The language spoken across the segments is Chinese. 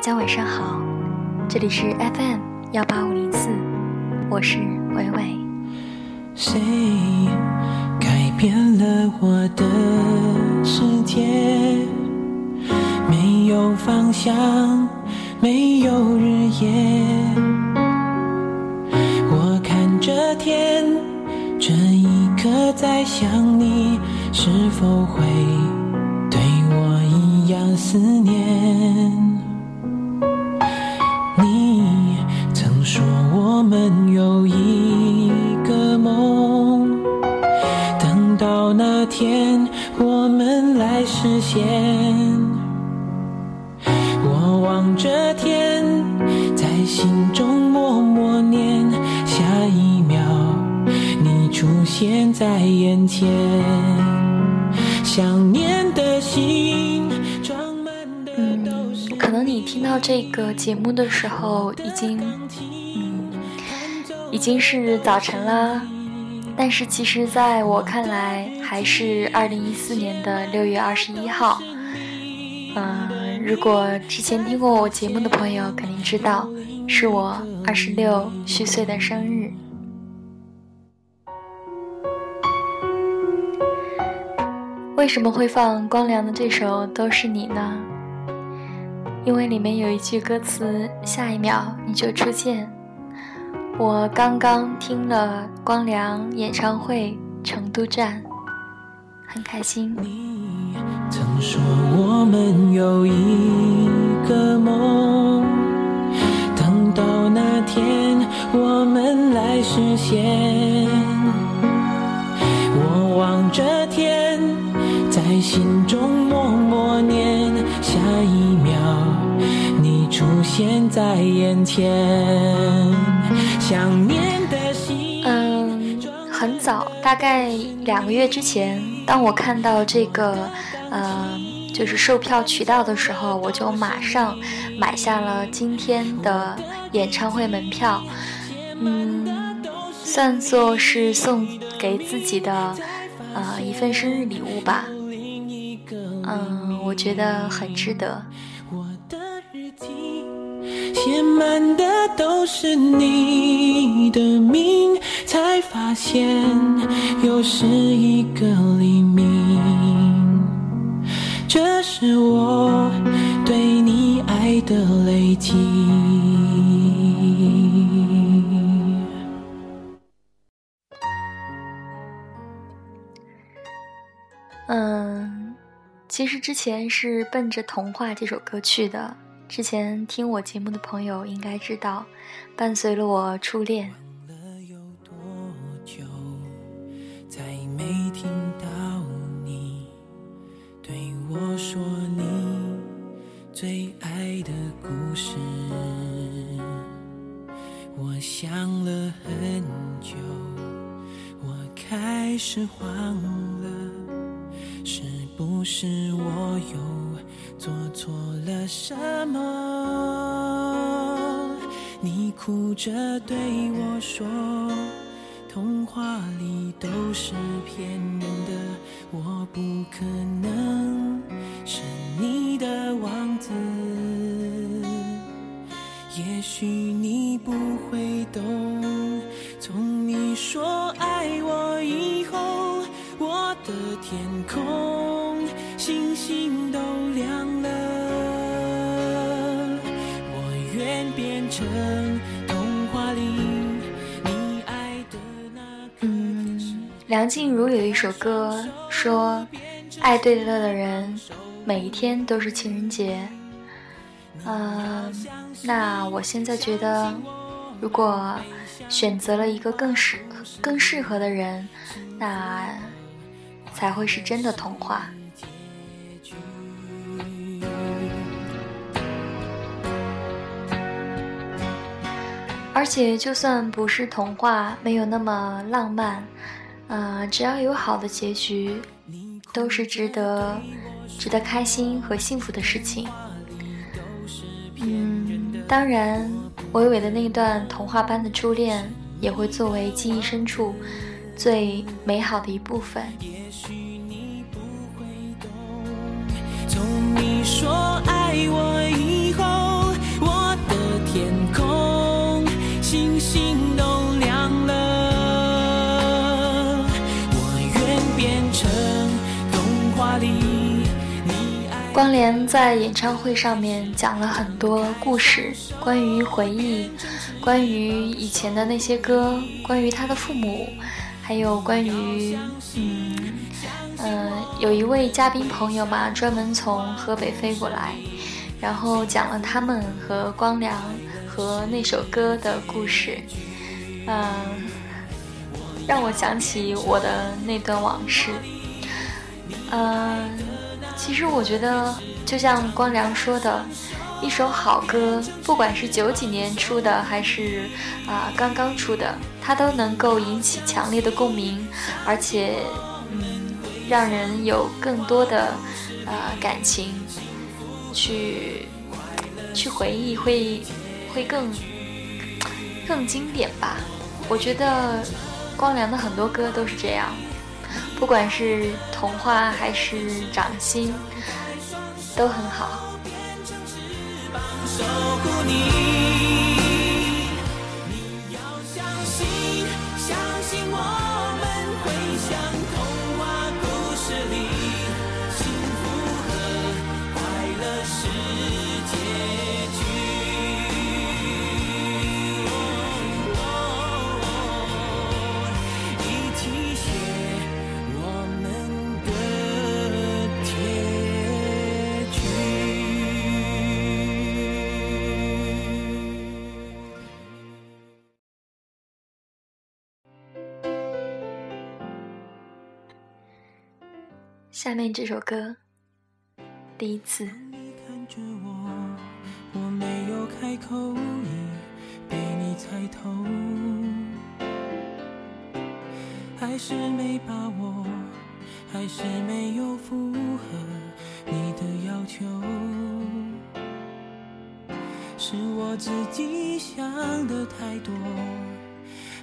大家晚上好，这里是 FM 幺八五零四，我是伟伟。谁改变了我的世界？没有方向，没有日夜。我看着天，这一刻在想你，是否会对我一样思念？们有一个梦，等到那天我们来实现。我望着天，在心中默默念，下一秒你出现在眼前，想念的心装满的都是嗯，可能你听到这个节目的时候，已经，已经是早晨啦。但是其实，在我看来，还是二零一四年的六月二十一号。嗯、如果之前听过我节目的朋友，肯定知道，是我二十六虚岁的生日。为什么会放光良的这首《都是你》呢？因为里面有一句歌词：“下一秒你就出现。”我刚刚听了光良演唱会成都站，很开心。你曾说我们有一个梦，等到那天我们来实现。我望着天，在心中出现在眼前，想念的心。嗯，很早，大概两个月之前，当我看到这个，呃，就是售票渠道的时候，我就马上买下了今天的演唱会门票。嗯，算作是送给自己的，呃，一份生日礼物吧。嗯，我觉得很值得。记写满的都是你的名，才发现又是一个黎明。这是我对你爱的累积。嗯，其实之前是奔着《童话》这首歌去的。之前听我节目的朋友应该知道，伴随了我初恋。是我又做错了什么？你哭着对我说，童话里都是骗人的，我不可能是你的王子。也许你不会懂，从你说爱我以后，我的天空星星都亮了。我愿变成童话里你爱的那个。嗯，梁静茹有一首歌说：“爱对了的人，每一天都是情人节。”嗯，那我现在觉得，如果选择了一个更适更适合的人，那才会是真的童话。而且，就算不是童话，没有那么浪漫，呃，只要有好的结局，都是值得、值得开心和幸福的事情。嗯，当然，伟伟的那段童话般的初恋，也会作为记忆深处最美好的一部分。从你说爱我光良在演唱会上面讲了很多故事，关于回忆，关于以前的那些歌，关于他的父母，还有关于，嗯，嗯，有一位嘉宾朋友嘛，专门从河北飞过来，然后讲了他们和光良和那首歌的故事，嗯，让我想起我的那段往事，嗯。其实我觉得，就像光良说的，一首好歌，不管是九几年出的，还是啊刚刚出的，它都能够引起强烈的共鸣，而且，嗯，让人有更多的呃感情去去回忆，会会更更经典吧。我觉得光良的很多歌都是这样。不管是童话还是掌心，都很好。下面这首歌，第一次。你看着我，我没有开口，已被你猜透。还是没把握，还是没有符合你的要求。是我自己想的太多，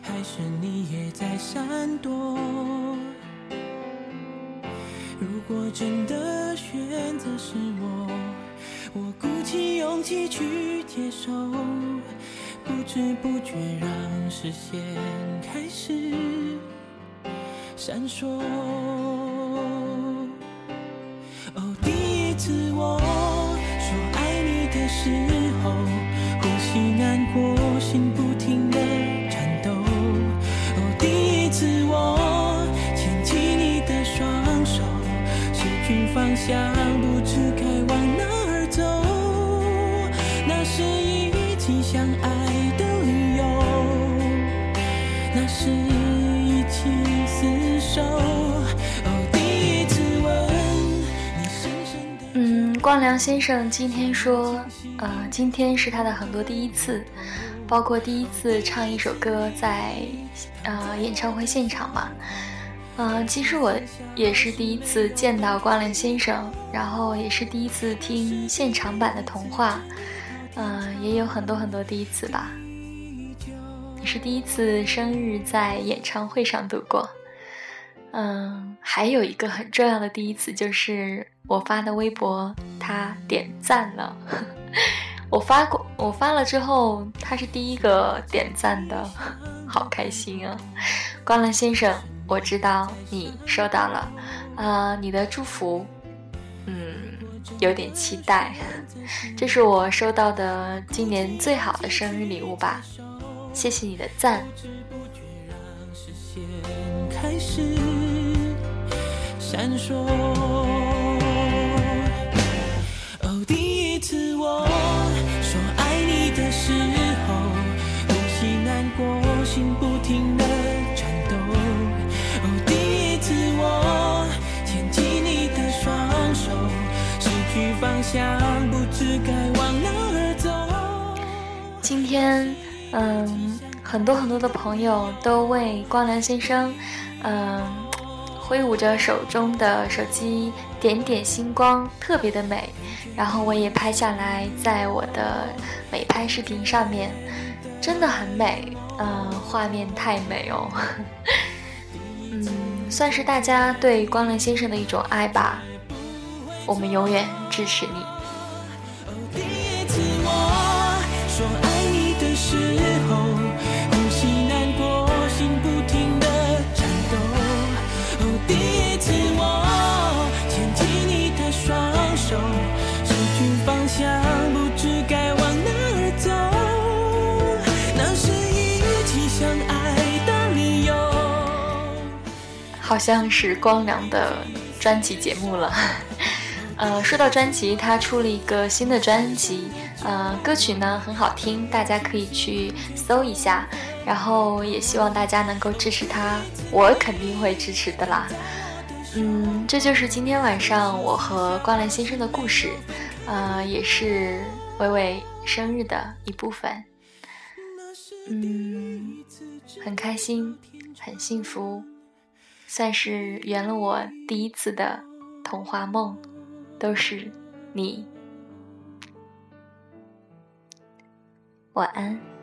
还是你也在闪躲？如果真的选择是我，我鼓起勇气去接受，不知不觉让视线开始闪烁。哦，第一次我说爱你的时候，去方向，不知该往哪儿走。那是一起相爱的理由，那是一起厮守。哦，第一次吻你深深的。嗯，光良先生今天说，呃，今天是他的很多第一次，包括第一次唱一首歌在，呃，演唱会现场嘛。嗯，其实我也是第一次见到光良先生，然后也是第一次听现场版的童话，嗯，也有很多很多第一次吧。你是第一次生日在演唱会上度过，嗯，还有一个很重要的第一次就是我发的微博，他点赞了，我发过，我发了之后，他是第一个点赞的，好开心啊，光良先生。我知道你收到了，啊，你的祝福，嗯，有点期待。这是我收到的今年最好的生日礼物吧，谢谢你的赞。哦，今天，嗯，很多很多的朋友都为光良先生，嗯，挥舞着手中的手机，点点星光，特别的美。然后我也拍下来，在我的美拍视频上面，真的很美，嗯，画面太美哦。嗯，算是大家对光良先生的一种爱吧。我们永远支持你。第一次我说爱你的时候，呼吸难过，心不停颤抖。哦，第一次我牵起你的双手，失去方向，不知该往哪儿走。那是一起相爱的理由。好像是光良的专辑节目了。呃，说到专辑，他出了一个新的专辑，呃，歌曲呢很好听，大家可以去搜一下。然后也希望大家能够支持他，我肯定会支持的啦。嗯，这就是今天晚上我和关澜先生的故事，呃，也是伟伟生日的一部分。嗯，很开心，很幸福，算是圆了我第一次的童话梦，都是你。晚安。